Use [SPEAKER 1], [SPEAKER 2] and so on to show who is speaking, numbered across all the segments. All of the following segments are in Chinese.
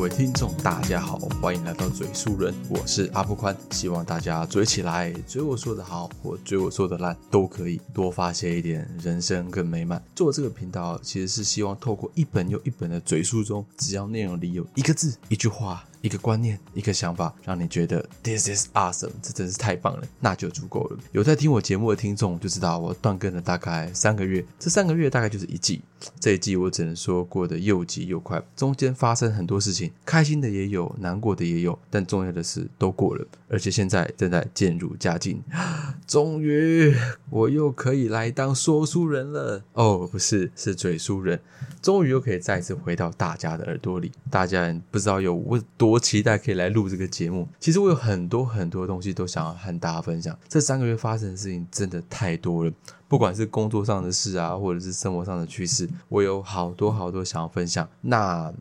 [SPEAKER 1] 各位听众，大家好，欢迎来到嘴书人，我是阿布宽，希望大家嘴起来，嘴我说的好，或嘴我说的烂都可以，多发泄一点，人生更美满。做这个频道其实是希望透过一本又一本的嘴书中，只要内容里有一个字、一句话。一个观念，一个想法，让你觉得 this is awesome，这真是太棒了，那就足够了。有在听我节目的听众就知道，我断更了大概三个月，这三个月大概就是一季。这一季我只能说过得又急又快，中间发生很多事情，开心的也有，难过的也有，但重要的是都过了，而且现在正在渐入佳境。终于，我又可以来当说书人了。哦，不是，是嘴书人。终于又可以再次回到大家的耳朵里。大家不知道有我多。我期待可以来录这个节目。其实我有很多很多东西都想要和大家分享。这三个月发生的事情真的太多了，不管是工作上的事啊，或者是生活上的趣事，我有好多好多想要分享。那。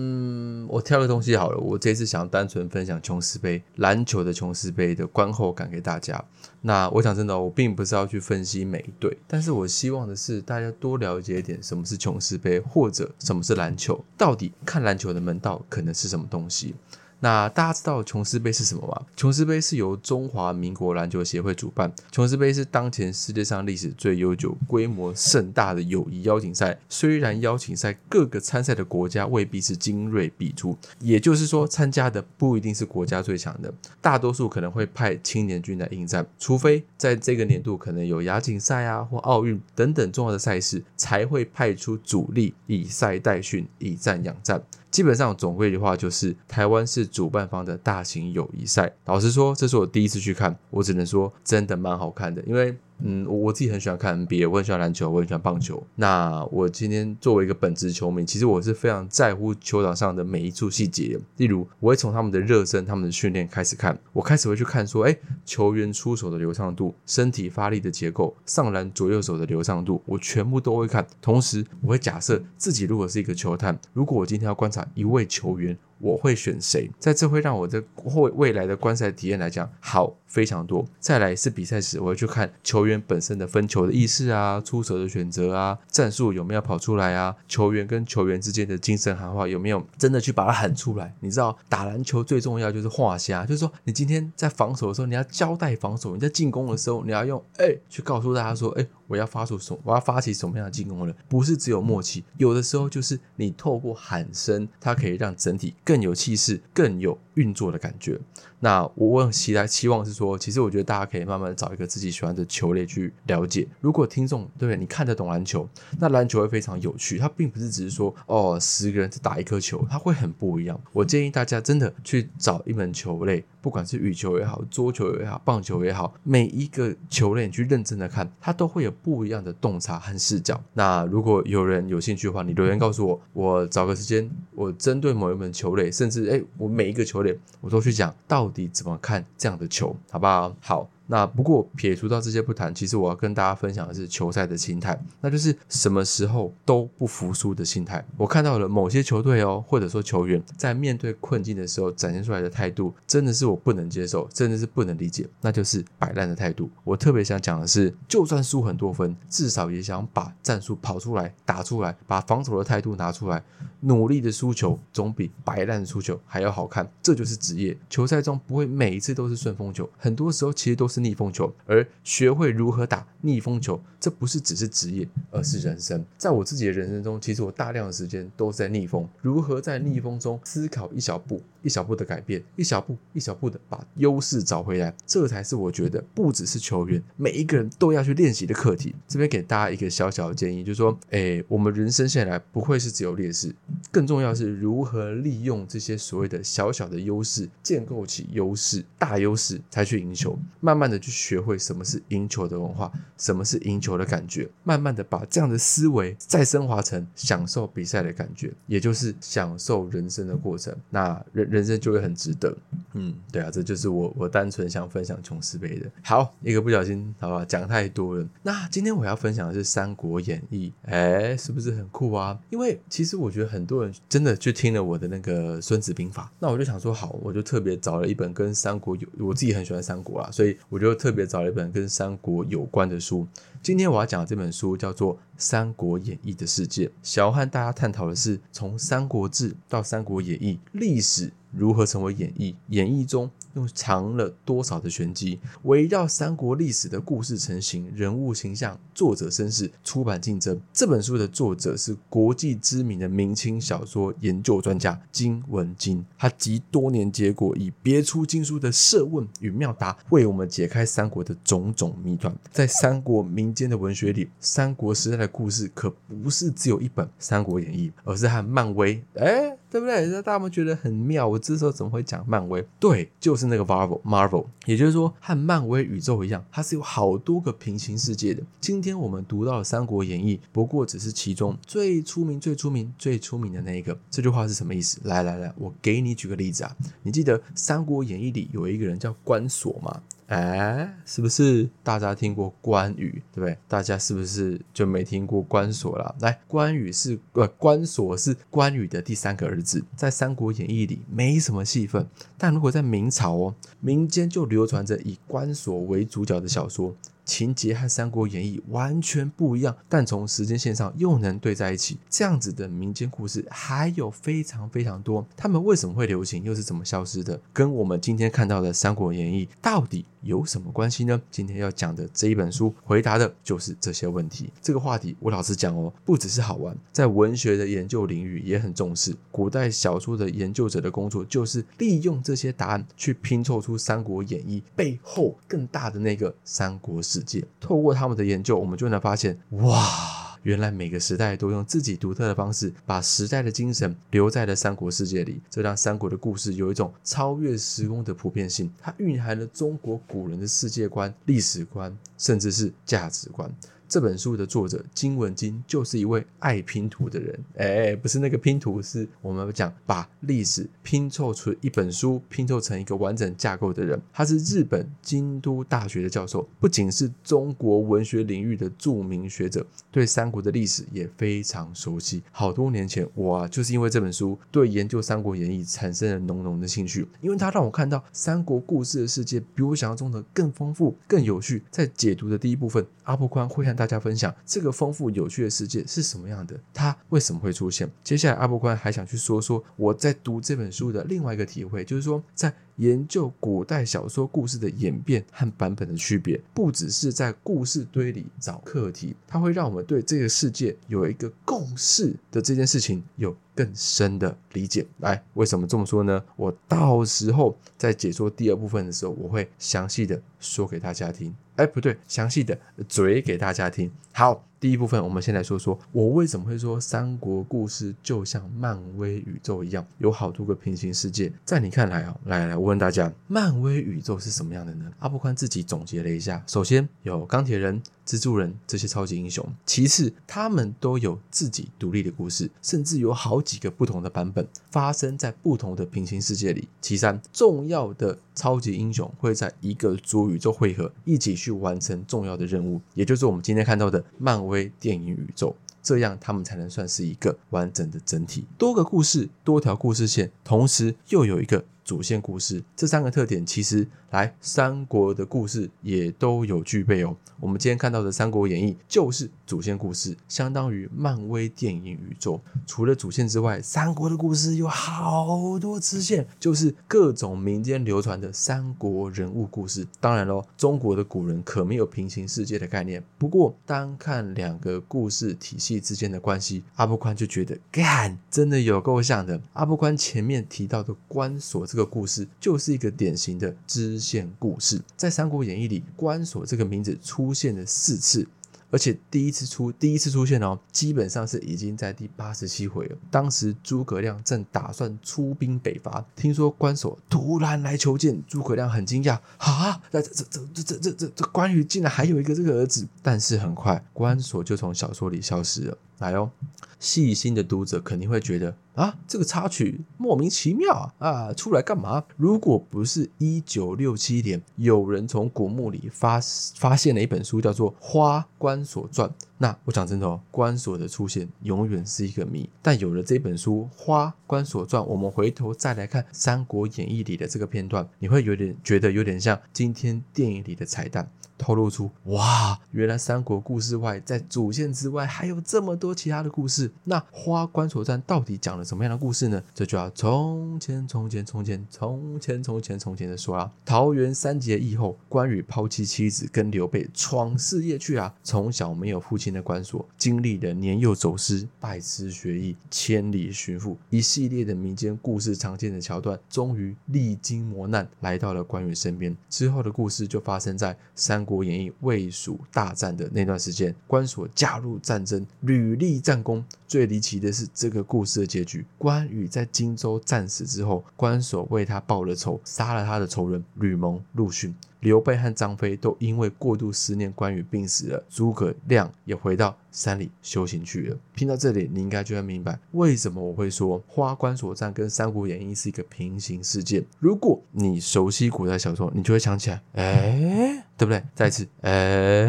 [SPEAKER 1] 嗯，我挑个东西好了。我这次想单纯分享琼斯杯篮球的琼斯杯的观后感给大家。那我想真的，我并不是要去分析每一队，但是我希望的是大家多了解一点什么是琼斯杯，或者什么是篮球，到底看篮球的门道可能是什么东西。那大家知道琼斯杯是什么吗？琼斯杯是由中华民国篮球协会主办。琼斯杯是当前世界上历史最悠久、规模盛大的友谊邀请赛。虽然邀请赛各个参赛的国家未必是精锐必出，也就是说，参加的不一定是国家最强的，大多数可能会派青年军来应战。除非在这个年度可能有亚锦赛啊或奥运等等重要的赛事，才会派出主力以赛代训，以战养战。基本上总归的话就是，台湾是主办方的大型友谊赛。老实说，这是我第一次去看，我只能说真的蛮好看的，因为。嗯，我我自己很喜欢看 NBA，我很喜欢篮球，我很喜欢棒球。那我今天作为一个本职球迷，其实我是非常在乎球场上的每一处细节。例如，我会从他们的热身、他们的训练开始看，我开始会去看说，哎，球员出手的流畅度、身体发力的结构、上篮左右手的流畅度，我全部都会看。同时，我会假设自己如果是一个球探，如果我今天要观察一位球员。我会选谁？在这会让我的未未来的观赛体验来讲好非常多。再来是比赛时，我会去看球员本身的分球的意识啊，出手的选择啊，战术有没有跑出来啊，球员跟球员之间的精神喊话有没有真的去把它喊出来？你知道打篮球最重要就是画虾，就是说你今天在防守的时候，你要交代防守；你在进攻的时候，你要用哎去告诉大家说哎。我要发出什，我要发起什么样的进攻了？不是只有默契，有的时候就是你透过喊声，它可以让整体更有气势，更有。运作的感觉，那我我很期待，期望是说，其实我觉得大家可以慢慢找一个自己喜欢的球类去了解。如果听众对你看得懂篮球，那篮球会非常有趣。它并不是只是说哦，十个人只打一颗球，它会很不一样。我建议大家真的去找一门球类，不管是羽球也好，桌球也好，棒球也好，每一个球类你去认真的看，它都会有不一样的洞察和视角。那如果有人有兴趣的话，你留言告诉我，我找个时间，我针对某一门球类，甚至哎，我每一个球类。我都去讲到底怎么看这样的球，好不好？好。那不过撇除到这些不谈，其实我要跟大家分享的是球赛的心态，那就是什么时候都不服输的心态。我看到了某些球队哦，或者说球员在面对困境的时候展现出来的态度，真的是我不能接受，真的是不能理解，那就是摆烂的态度。我特别想讲的是，就算输很多分，至少也想把战术跑出来、打出来，把防守的态度拿出来，努力的输球总比摆烂的输球还要好看。这就是职业球赛中不会每一次都是顺风球，很多时候其实都是。逆风球，而学会如何打逆风球，这不是只是职业，而是人生。在我自己的人生中，其实我大量的时间都是在逆风。如何在逆风中思考一小步、一小步的改变，一小步、一小步的把优势找回来，这才是我觉得不只是球员，每一个人都要去练习的课题。这边给大家一个小小的建议，就是说，哎，我们人生下来不会是只有劣势，更重要是如何利用这些所谓的小小的优势，建构起优势、大优势，才去赢球。慢慢。的去学会什么是赢球的文化，什么是赢球的感觉，慢慢的把这样的思维再升华成享受比赛的感觉，也就是享受人生的过程，那人人生就会很值得。嗯，对啊，这就是我我单纯想分享琼斯杯的。好，一个不小心，好吧，讲太多了。那今天我要分享的是《三国演义》，哎，是不是很酷啊？因为其实我觉得很多人真的去听了我的那个《孙子兵法》，那我就想说，好，我就特别找了一本跟三国有，我自己很喜欢三国啊，所以我。我就特别找了一本跟三国有关的书，今天我要讲的这本书叫做《三国演义》的世界，想要和大家探讨的是从《三国志》到《三国演义》，历史如何成为演义，演义中。又藏了多少的玄机？围绕三国历史的故事成型、人物形象、作者身世、出版竞争。这本书的作者是国际知名的明清小说研究专家金文金，他集多年结果，以别出经书的设问与妙答，为我们解开三国的种种谜团。在三国民间的文学里，三国时代的故事可不是只有一本《三国演义》，而是和漫威，哎，对不对？那大家们觉得很妙，我这时候怎么会讲漫威？对，就。是那个 Marvel Marvel，也就是说和漫威宇宙一样，它是有好多个平行世界的。今天我们读到的《三国演义》，不过只是其中最出名、最出名、最出名的那一个。这句话是什么意思？来来来，我给你举个例子啊，你记得《三国演义》里有一个人叫关索吗？哎，是不是大家听过关羽，对不对？大家是不是就没听过关索了？来，关羽是呃，关索是关羽的第三个儿子，在《三国演义》里没什么戏份，但如果在明朝哦，民间就流传着以关索为主角的小说。情节和《三国演义》完全不一样，但从时间线上又能对在一起。这样子的民间故事还有非常非常多。他们为什么会流行，又是怎么消失的？跟我们今天看到的《三国演义》到底有什么关系呢？今天要讲的这一本书，回答的就是这些问题。这个话题，我老实讲哦，不只是好玩，在文学的研究领域也很重视。古代小说的研究者的工作，就是利用这些答案去拼凑出《三国演义》背后更大的那个三国。世界透过他们的研究，我们就能发现，哇，原来每个时代都用自己独特的方式，把时代的精神留在了三国世界里。这让三国的故事有一种超越时空的普遍性，它蕴含了中国古人的世界观、历史观，甚至是价值观。这本书的作者金文金就是一位爱拼图的人，哎，不是那个拼图，是我们讲把历史拼凑出一本书，拼凑成一个完整架构的人。他是日本京都大学的教授，不仅是中国文学领域的著名学者，对三国的历史也非常熟悉。好多年前，我啊就是因为这本书，对研究《三国演义》产生了浓浓的兴趣，因为它让我看到三国故事的世界比我想象中的更丰富、更有趣。在解读的第一部分，阿布宽会和大家分享这个丰富有趣的世界是什么样的？它为什么会出现？接下来，阿波宽还想去说说我在读这本书的另外一个体会，就是说在。研究古代小说故事的演变和版本的区别，不只是在故事堆里找课题，它会让我们对这个世界有一个共识的这件事情有更深的理解。来，为什么这么说呢？我到时候在解说第二部分的时候，我会详细的说给大家听。哎，不对，详细的嘴给大家听。好。第一部分，我们先来说说，我为什么会说三国故事就像漫威宇宙一样，有好多个平行世界。在你看来啊，来来，我问大家，漫威宇宙是什么样的呢？阿布宽自己总结了一下，首先有钢铁人。蜘蛛人这些超级英雄，其次他们都有自己独立的故事，甚至有好几个不同的版本发生在不同的平行世界里。其三，重要的超级英雄会在一个主宇宙汇合，一起去完成重要的任务，也就是我们今天看到的漫微电影宇宙。这样他们才能算是一个完整的整体，多个故事，多条故事线，同时又有一个。主线故事这三个特点，其实来三国的故事也都有具备哦。我们今天看到的《三国演义》就是主线故事，相当于漫威电影宇宙。除了主线之外，三国的故事有好多支线，就是各种民间流传的三国人物故事。当然喽，中国的古人可没有平行世界的概念。不过，单看两个故事体系之间的关系，阿布宽就觉得，干，真的有够像的。阿布宽前面提到的关锁这。这个故事就是一个典型的支线故事，在《三国演义》里，关索这个名字出现了四次。而且第一次出第一次出现哦，基本上是已经在第八十七回了。当时诸葛亮正打算出兵北伐，听说关索突然来求见，诸葛亮很惊讶啊！那这这这这这这这关羽竟然还有一个这个儿子。但是很快关索就从小说里消失了。来哦，细心的读者肯定会觉得。啊，这个插曲莫名其妙啊啊，出来干嘛？如果不是一九六七年有人从古墓里发发现了一本书，叫做《花关所传》。那我讲真的哦，关锁的出现永远是一个谜。但有了这本书《花关锁传》，我们回头再来看《三国演义》里的这个片段，你会有点觉得有点像今天电影里的彩蛋。透露出哇，原来三国故事外，在主线之外还有这么多其他的故事。那花关锁战到底讲了什么样的故事呢？这就要从前从前从前从前从前从前的说啊。桃园三结义后，关羽抛弃妻子，跟刘备闯事业去啊。从小没有父亲的关锁，经历了年幼走失、拜师学艺、千里寻父一系列的民间故事常见的桥段，终于历经磨难，来到了关羽身边。之后的故事就发生在三。国演义魏蜀大战的那段时间，关索加入战争，屡立战功。最离奇的是这个故事的结：关羽在荆州战死之后，关索为他报了仇，杀了他的仇人吕蒙、陆逊。刘备和张飞都因为过度思念关羽病死了，诸葛亮也回到山里修行去了。听到这里，你应该就会明白为什么我会说花关所战跟《三国演义》是一个平行世界。如果你熟悉古代小说，你就会想起来，哎，对不对？再次，哎，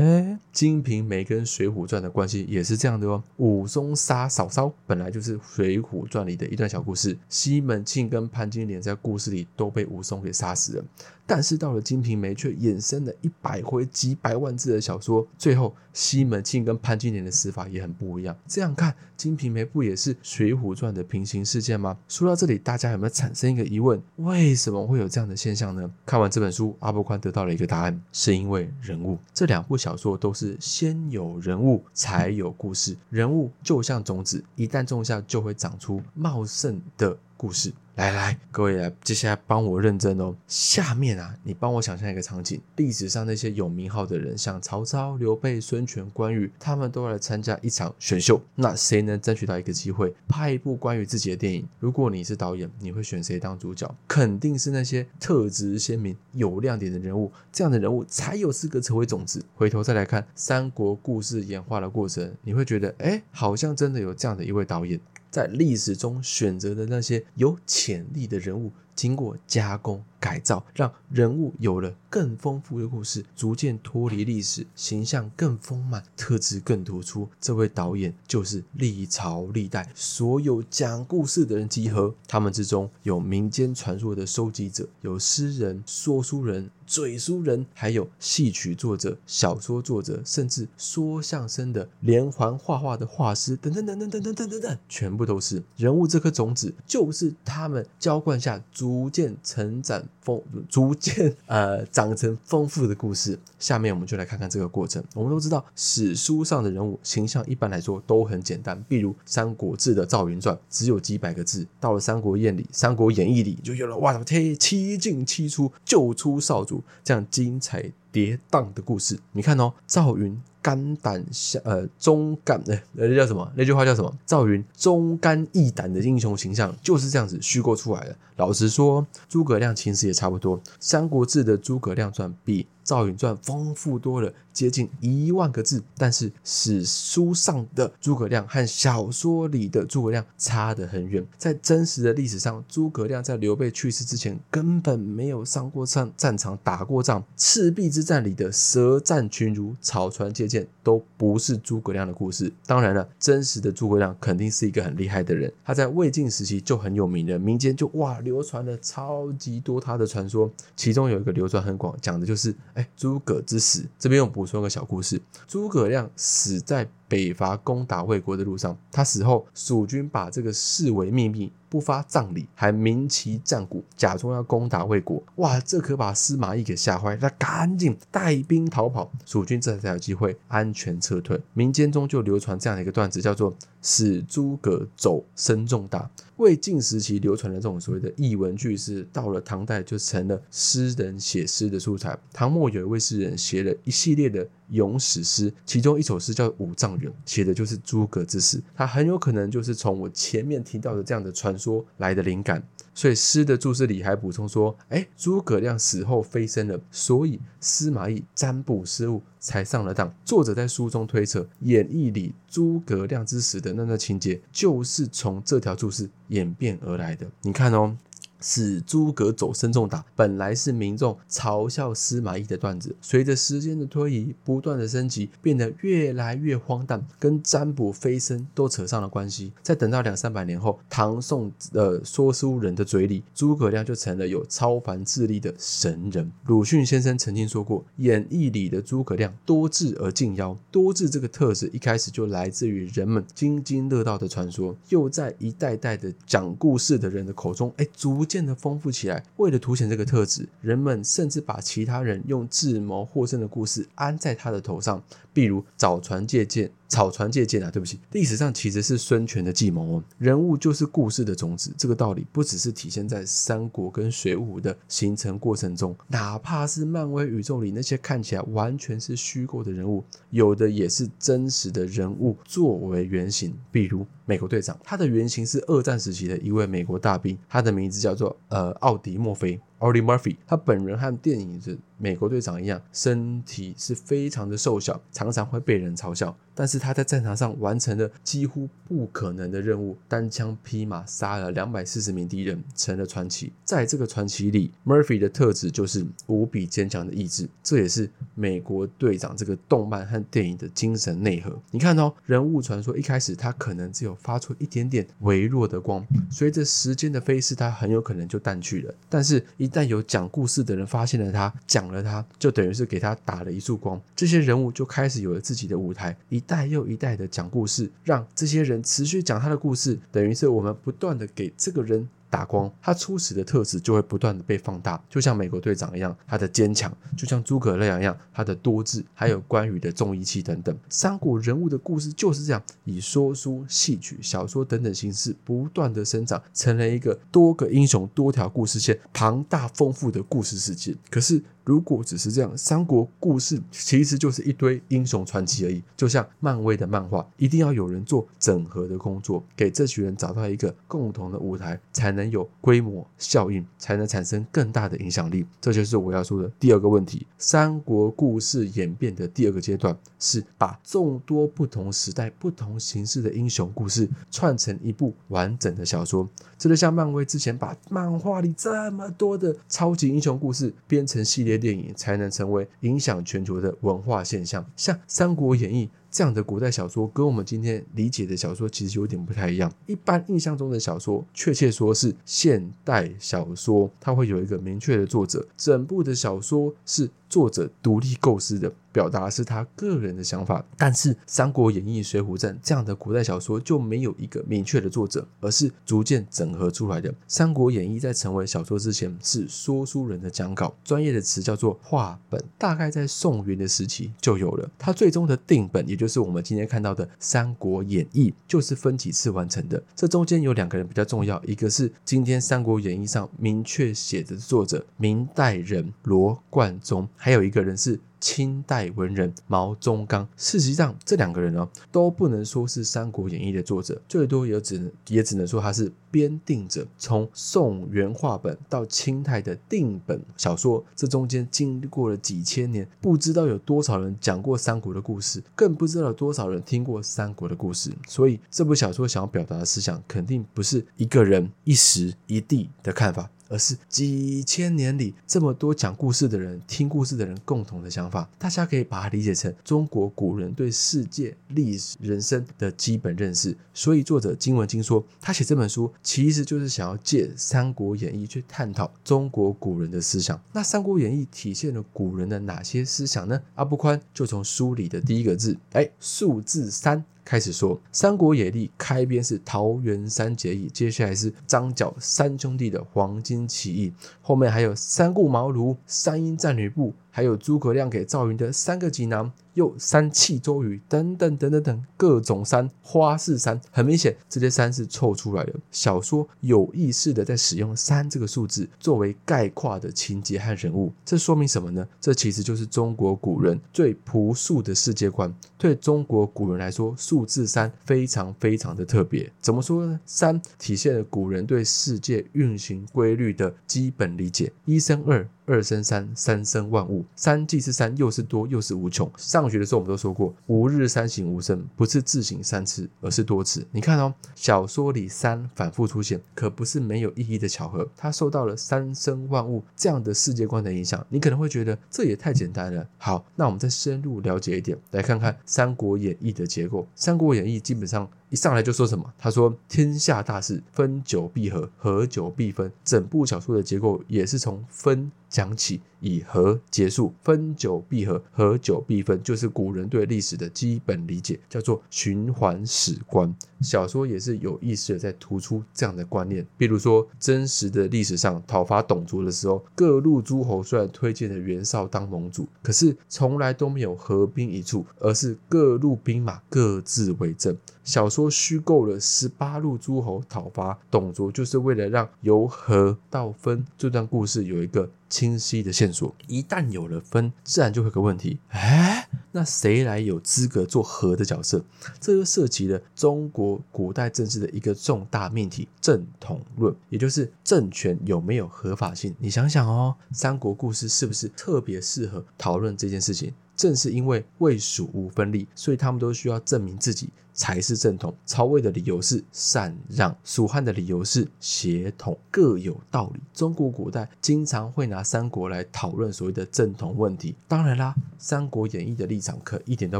[SPEAKER 1] 《金瓶梅》跟《水浒传》的关系也是这样的哦。武松杀嫂嫂本来就是《水浒传》里的一段小故事，西门庆跟潘金莲在故事里都被武松给杀死了。但是到了《金瓶梅》，却衍生了一百回几百万字的小说，最后西门庆跟潘金莲的死法也很不一样。这样看，《金瓶梅》不也是《水浒传》的平行世界吗？说到这里，大家有没有产生一个疑问：为什么会有这样的现象呢？看完这本书，阿波宽得到了一个答案，是因为人物。这两部小说都是先有人物才有故事，人物就像种子，一旦种下，就会长出茂盛的故事。来来，各位来，接下来帮我认真哦。下面啊，你帮我想象一个场景：历史上那些有名号的人，像曹操、刘备、孙权、关羽，他们都来参加一场选秀。那谁能争取到一个机会，拍一部关于自己的电影？如果你是导演，你会选谁当主角？肯定是那些特质鲜明、有亮点的人物，这样的人物才有资格成为种子。回头再来看三国故事演化的过程，你会觉得，哎，好像真的有这样的一位导演。在历史中选择的那些有潜力的人物，经过加工改造，让人物有了更丰富的故事，逐渐脱离历史，形象更丰满，特质更突出。这位导演就是历朝历代所有讲故事的人集合，他们之中有民间传说的收集者，有诗人、说书人。嘴书人，还有戏曲作者、小说作者，甚至说相声的、连环画画的画师，等等等等等等等等，全部都是人物。这颗种子就是他们浇灌下，逐渐成长丰，逐渐呃长成丰富的故事。下面我们就来看看这个过程。我们都知道，史书上的人物形象一般来说都很简单，比如《三国志》的赵云传只有几百个字，到了《三国演里》《三国演义》里就有了哇，天七进七出，救出少主。这样精彩跌宕的故事，你看哦，赵云。肝胆相呃忠肝呃那叫什么？那句话叫什么？赵云忠肝义胆的英雄形象就是这样子虚构出来的。老实说，诸葛亮其实也差不多。《三国志》的诸葛亮传比《赵云传》丰富多了，接近一万个字。但是史书上的诸葛亮和小说里的诸葛亮差得很远。在真实的历史上，诸葛亮在刘备去世之前根本没有上过战战场打过仗。赤壁之战里的舌战群儒，草船借箭。都不是诸葛亮的故事。当然了，真实的诸葛亮肯定是一个很厉害的人。他在魏晋时期就很有名的，民间就哇流传了超级多他的传说。其中有一个流传很广，讲的就是哎诸葛之死。这边我补说个小故事：诸葛亮死在北伐攻打魏国的路上。他死后，蜀军把这个视为秘密。不发葬礼，还鸣旗战鼓，假装要攻打魏国。哇，这可把司马懿给吓坏，他赶紧带兵逃跑。蜀军这才有机会安全撤退。民间中就流传这样的一个段子，叫做“使诸葛走，身重大”。魏晋时期流传的这种所谓的译文句式，到了唐代就成了诗人写诗的素材。唐末有一位诗人写了一系列的咏史诗，其中一首诗叫《五丈原》，写的就是诸葛之死。他很有可能就是从我前面提到的这样的传说来的灵感。所以诗的注释里还补充说：“哎，诸葛亮死后飞升了，所以司马懿占卜失误才上了当。”作者在书中推测，演义里诸葛亮之死的那段情节，就是从这条注释演变而来的。你看哦。使诸葛走身中打，本来是民众嘲笑司马懿的段子，随着时间的推移，不断的升级，变得越来越荒诞，跟占卜飞升都扯上了关系。再等到两三百年后，唐宋的说书人的嘴里，诸葛亮就成了有超凡智力的神人。鲁迅先生曾经说过，演义里的诸葛亮多智而近妖，多智这个特质一开始就来自于人们津津乐道的传说，又在一代代的讲故事的人的口中，哎，逐。渐的丰富起来。为了凸显这个特质，人们甚至把其他人用智谋获胜的故事安在他的头上。例如早传借箭、草船借箭啊，对不起，历史上其实是孙权的计谋哦。人物就是故事的种子，这个道理不只是体现在三国跟水浒的形成过程中，哪怕是漫威宇宙里那些看起来完全是虚构的人物，有的也是真实的人物作为原型。比如美国队长，他的原型是二战时期的一位美国大兵，他的名字叫做呃奥迪·墨菲。Audi Murphy，他本人和电影的美国队长一样，身体是非常的瘦小，常常会被人嘲笑。但是他在战场上完成了几乎不可能的任务，单枪匹马杀了两百四十名敌人，成了传奇。在这个传奇里，Murphy 的特质就是无比坚强的意志，这也是美国队长这个动漫和电影的精神内核。你看哦，人物传说一开始他可能只有发出一点点微弱的光，随着时间的飞逝，他很有可能就淡去了。但是，一旦有讲故事的人发现了他，讲了他，就等于是给他打了一束光，这些人物就开始有了自己的舞台。一代又一代的讲故事，让这些人持续讲他的故事，等于是我们不断的给这个人。打光，他初始的特质就会不断的被放大，就像美国队长一样，他的坚强；就像诸葛亮一样，他的多智，还有关羽的重义气等等。三国人物的故事就是这样，以说书、戏曲、小说等等形式不断的生长，成了一个多个英雄、多条故事线、庞大丰富的故事世界。可是。如果只是这样，三国故事其实就是一堆英雄传奇而已。就像漫威的漫画，一定要有人做整合的工作，给这群人找到一个共同的舞台，才能有规模效应，才能产生更大的影响力。这就是我要说的第二个问题：三国故事演变的第二个阶段，是把众多不同时代、不同形式的英雄故事串成一部完整的小说。这就像漫威之前把漫画里这么多的超级英雄故事编成系列电影，才能成为影响全球的文化现象。像《三国演义》。这样的古代小说跟我们今天理解的小说其实有点不太一样。一般印象中的小说，确切说是现代小说，它会有一个明确的作者，整部的小说是作者独立构思的，表达是他个人的想法。但是《三国演义》《水浒传》这样的古代小说就没有一个明确的作者，而是逐渐整合出来的。《三国演义》在成为小说之前是说书人的讲稿，专业的词叫做话本，大概在宋元的时期就有了。它最终的定本也。就是我们今天看到的《三国演义》，就是分几次完成的。这中间有两个人比较重要，一个是今天《三国演义》上明确写的作者明代人罗贯中，还有一个人是。清代文人毛宗刚，事实上这两个人呢都不能说是《三国演义》的作者，最多也只能也只能说他是编定者。从宋元话本到清代的定本小说，这中间经过了几千年，不知道有多少人讲过三国的故事，更不知道有多少人听过三国的故事。所以这部小说想要表达的思想，肯定不是一个人一时一地的看法。而是几千年里这么多讲故事的人、听故事的人共同的想法，大家可以把它理解成中国古人对世界、历史、人生的基本认识。所以作者金文金说，他写这本书其实就是想要借《三国演义》去探讨中国古人的思想。那《三国演义》体现了古人的哪些思想呢？阿不宽就从书里的第一个字，哎，数字三。开始说《三国演义》开篇是桃园三结义，接下来是张角三兄弟的黄巾起义，后面还有三顾茅庐、三英战吕布。还有诸葛亮给赵云的三个锦囊，又三气周瑜等等等等等各种山花式山，很明显这些山是凑出来的。小说有意识的在使用三这个数字作为概括的情节和人物，这说明什么呢？这其实就是中国古人最朴素的世界观。对中国古人来说，数字三非常非常的特别。怎么说呢？三体现了古人对世界运行规律的基本理解，一生二。二生三，三生万物。三既是三，又是多，又是无穷。上学的时候我们都说过，吾日三省吾身，不是自省三次，而是多次。你看哦，小说里三反复出现，可不是没有意义的巧合，它受到了三生万物这样的世界观的影响。你可能会觉得这也太简单了。好，那我们再深入了解一点，来看看《三国演义》的结构。《三国演义》基本上。一上来就说什么？他说：“天下大事，分久必合，合久必分。”整部小说的结构也是从分讲起，以和结束。分久必合，合久必分，就是古人对历史的基本理解，叫做循环史观。小说也是有意识的在突出这样的观念。比如说，真实的历史上讨伐董卓的时候，各路诸侯虽然推荐了袁绍当盟主，可是从来都没有合兵一处，而是各路兵马各自为政。小说虚构了十八路诸侯讨伐董卓，就是为了让由和到分这段故事有一个清晰的线索。一旦有了分，自然就会有个问题：哎，那谁来有资格做和的角色？这就涉及了中国古代政治的一个重大命题——正统论，也就是政权有没有合法性。你想想哦，三国故事是不是特别适合讨论这件事情？正是因为魏蜀吴分立，所以他们都需要证明自己才是正统。曹魏的理由是禅让，蜀汉的理由是协同，各有道理。中国古代经常会拿三国来讨论所谓的正统问题。当然啦，《三国演义》的立场可一点都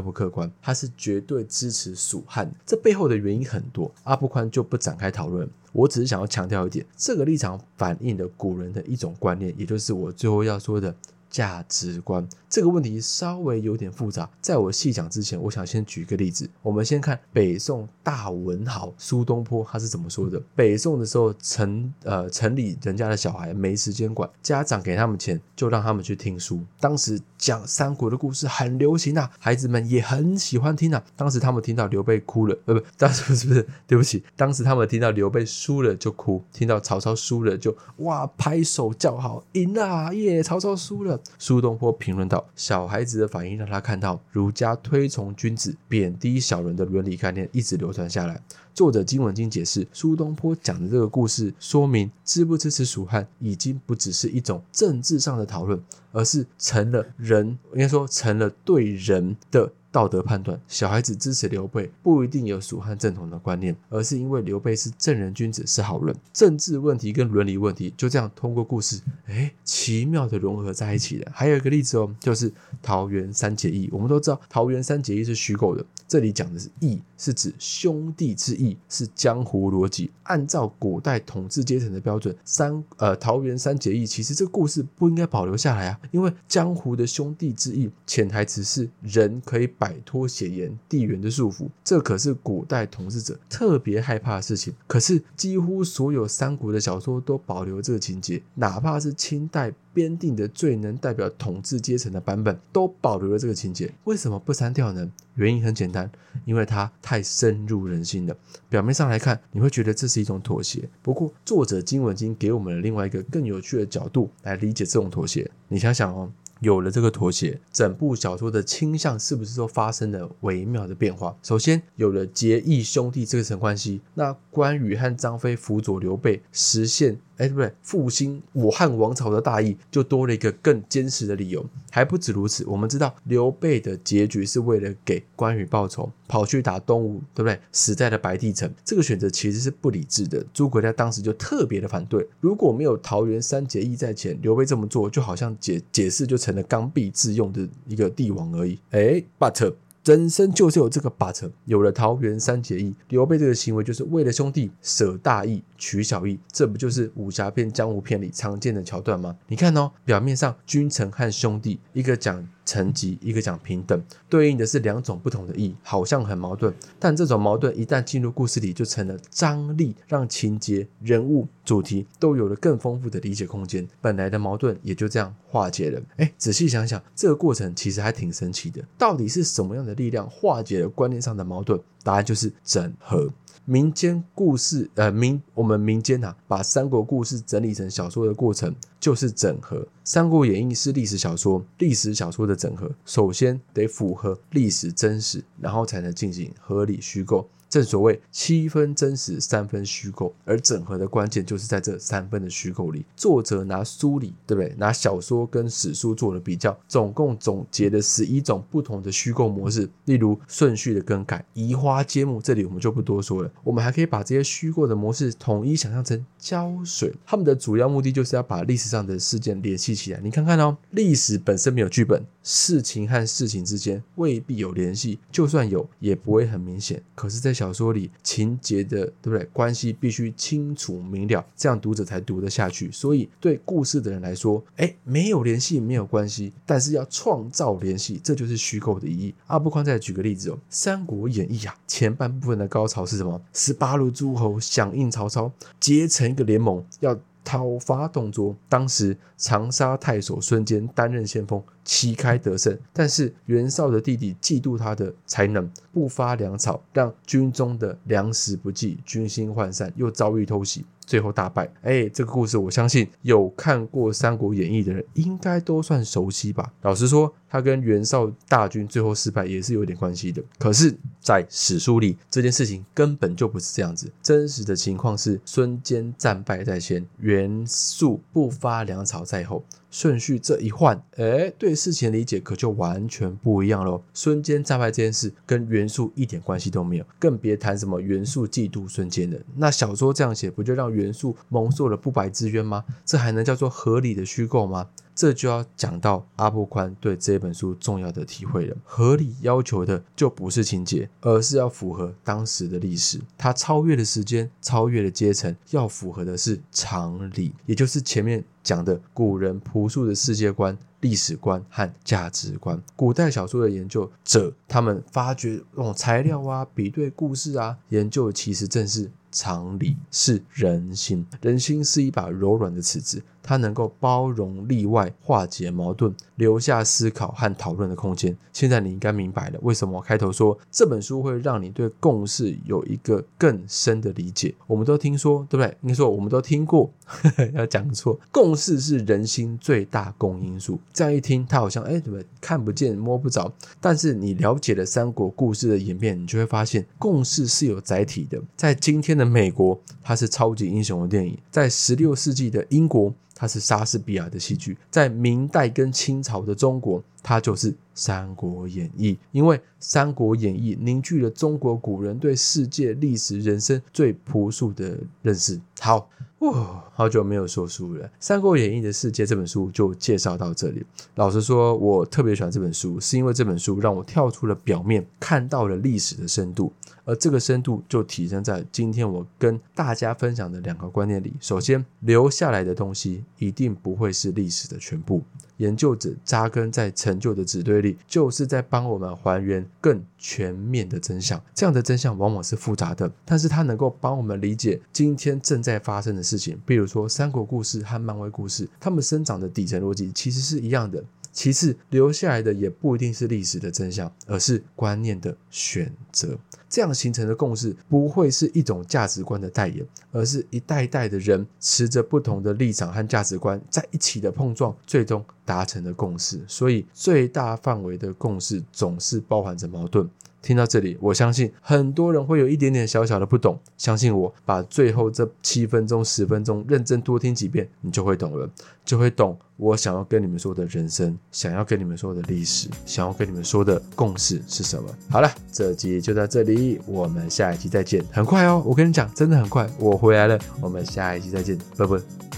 [SPEAKER 1] 不客观，它是绝对支持蜀汉。这背后的原因很多，阿不宽就不展开讨论。我只是想要强调一点，这个立场反映的古人的一种观念，也就是我最后要说的。价值观这个问题稍微有点复杂，在我细讲之前，我想先举个例子。我们先看北宋大文豪苏东坡他是怎么说的。北宋的时候，城呃城里人家的小孩没时间管，家长给他们钱就让他们去听书。当时讲三国的故事很流行啊，孩子们也很喜欢听啊。当时他们听到刘备哭了，呃不，当时是不是？对不起，当时他们听到刘备输了就哭，听到曹操输了就哇拍手叫好，赢了耶！曹操输了。苏东坡评论道：“小孩子的反应让他看到儒家推崇君子、贬低小人的伦理概念一直流传下来。”作者金文金解释，苏东坡讲的这个故事，说明支不支持蜀汉已经不只是一种政治上的讨论，而是成了人应该说成了对人的。道德判断，小孩子支持刘备不一定有蜀汉正统的观念，而是因为刘备是正人君子，是好人。政治问题跟伦理问题就这样通过故事，哎，奇妙的融合在一起了。还有一个例子哦，就是桃园三结义。我们都知道桃园三结义是虚构的，这里讲的是义，是指兄弟之义，是江湖逻辑。按照古代统治阶层的标准，三呃桃园三结义，其实这个故事不应该保留下来啊，因为江湖的兄弟之义，潜台词是人可以。摆脱血缘地缘的束缚，这可是古代统治者特别害怕的事情。可是，几乎所有三国的小说都保留这个情节，哪怕是清代编定的最能代表统治阶层的版本，都保留了这个情节。为什么不删掉呢？原因很简单，因为它太深入人心了。表面上来看，你会觉得这是一种妥协。不过，作者金文金给我们了另外一个更有趣的角度来理解这种妥协。你想想哦。有了这个妥协，整部小说的倾向是不是都发生了微妙的变化？首先，有了结义兄弟这层关系，那关羽和张飞辅佐刘备实现。哎，不对，复兴武汉王朝的大义就多了一个更坚实的理由。还不止如此，我们知道刘备的结局是为了给关羽报仇，跑去打东吴，对不对？死在了白帝城，这个选择其实是不理智的。诸葛亮当时就特别的反对。如果没有桃园三结义在前，刘备这么做就好像解解释就成了刚愎自用的一个帝王而已。哎，but。人生就是有这个把成，有了桃园三结义，刘备这个行为就是为了兄弟舍大义取小义，这不就是武侠片、江湖片里常见的桥段吗？你看哦，表面上君臣和兄弟，一个讲。层级一个讲平等，对应的是两种不同的义，好像很矛盾。但这种矛盾一旦进入故事里，就成了张力，让情节、人物、主题都有了更丰富的理解空间。本来的矛盾也就这样化解了。哎，仔细想想，这个过程其实还挺神奇的。到底是什么样的力量化解了观念上的矛盾？答案就是整合。民间故事，呃，民我们民间呐，把三国故事整理成小说的过程就是整合。《三国演义》是历史小说，历史小说的整合，首先得符合历史真实，然后才能进行合理虚构。正所谓七分真实，三分虚构，而整合的关键就是在这三分的虚构里。作者拿书里，对不对？拿小说跟史书做了比较，总共总结了十一种不同的虚构模式。例如顺序的更改、移花接木，这里我们就不多说了。我们还可以把这些虚构的模式统一想象成胶水，他们的主要目的就是要把历史上的事件联系起来。你看看哦，历史本身没有剧本，事情和事情之间未必有联系，就算有，也不会很明显。可是，在小说里情节的对不对关系必须清楚明了，这样读者才读得下去。所以对故事的人来说，哎，没有联系没有关系，但是要创造联系，这就是虚构的意义。阿布宽再举个例子哦，《三国演义》啊，前半部分的高潮是什么？十八路诸侯响应曹操，结成一个联盟，要。讨伐董卓，当时长沙太守孙坚担任先锋，旗开得胜。但是袁绍的弟弟嫉妒他的才能，不发粮草，让军中的粮食不济，军心涣散，又遭遇偷袭。最后大败，哎，这个故事我相信有看过《三国演义》的人应该都算熟悉吧。老实说，他跟袁绍大军最后失败也是有点关系的。可是，在史书里，这件事情根本就不是这样子。真实的情况是，孙坚战败在先，袁术不发粮草在后。顺序这一换，哎，对事情理解可就完全不一样喽。孙坚战败这件事跟袁术一点关系都没有，更别谈什么袁术嫉妒孙坚了。那小说这样写，不就让袁术蒙受了不白之冤吗？这还能叫做合理的虚构吗？这就要讲到阿布宽对这本书重要的体会了。合理要求的就不是情节，而是要符合当时的历史。它超越了时间，超越了阶层，要符合的是常理，也就是前面讲的古人朴素的世界观、历史观和价值观。古代小说的研究者，他们发掘那种材料啊，比对故事啊，研究的其实正是常理，是人心。人心是一把柔软的尺子。它能够包容例外，化解矛盾，留下思考和讨论的空间。现在你应该明白了，为什么我开头说这本书会让你对共识有一个更深的理解。我们都听说，对不对？你说我们都听过，要讲错。共识是人心最大公因数。这样一听，它好像哎，怎么看不见摸不着？但是你了解了三国故事的演变，你就会发现，共识是有载体的。在今天的美国，它是超级英雄的电影；在十六世纪的英国。它是莎士比亚的戏剧，在明代跟清朝的中国，它就是《三国演义》，因为《三国演义》凝聚了中国古人对世界、历史、人生最朴素的认识。好，哇，好久没有说书了，《三国演义》的世界这本书就介绍到这里。老实说，我特别喜欢这本书，是因为这本书让我跳出了表面，看到了历史的深度。而这个深度就体现在今天我跟大家分享的两个观念里。首先，留下来的东西一定不会是历史的全部。研究者扎根在陈旧的纸堆里，就是在帮我们还原更全面的真相。这样的真相往往是复杂的，但是它能够帮我们理解今天正在发生的事情。比如说，三国故事和漫威故事，他们生长的底层逻辑其实是一样的。其次，留下来的也不一定是历史的真相，而是观念的选择。这样形成的共识，不会是一种价值观的代言，而是一代代的人持着不同的立场和价值观在一起的碰撞，最终达成的共识。所以，最大范围的共识总是包含着矛盾。听到这里，我相信很多人会有一点点小小的不懂。相信我，把最后这七分钟、十分钟认真多听几遍，你就会懂了，就会懂我想要跟你们说的人生，想要跟你们说的历史，想要跟你们说的共识是什么。好了，这集就到这里，我们下一期再见。很快哦，我跟你讲，真的很快，我回来了。我们下一期再见，拜拜。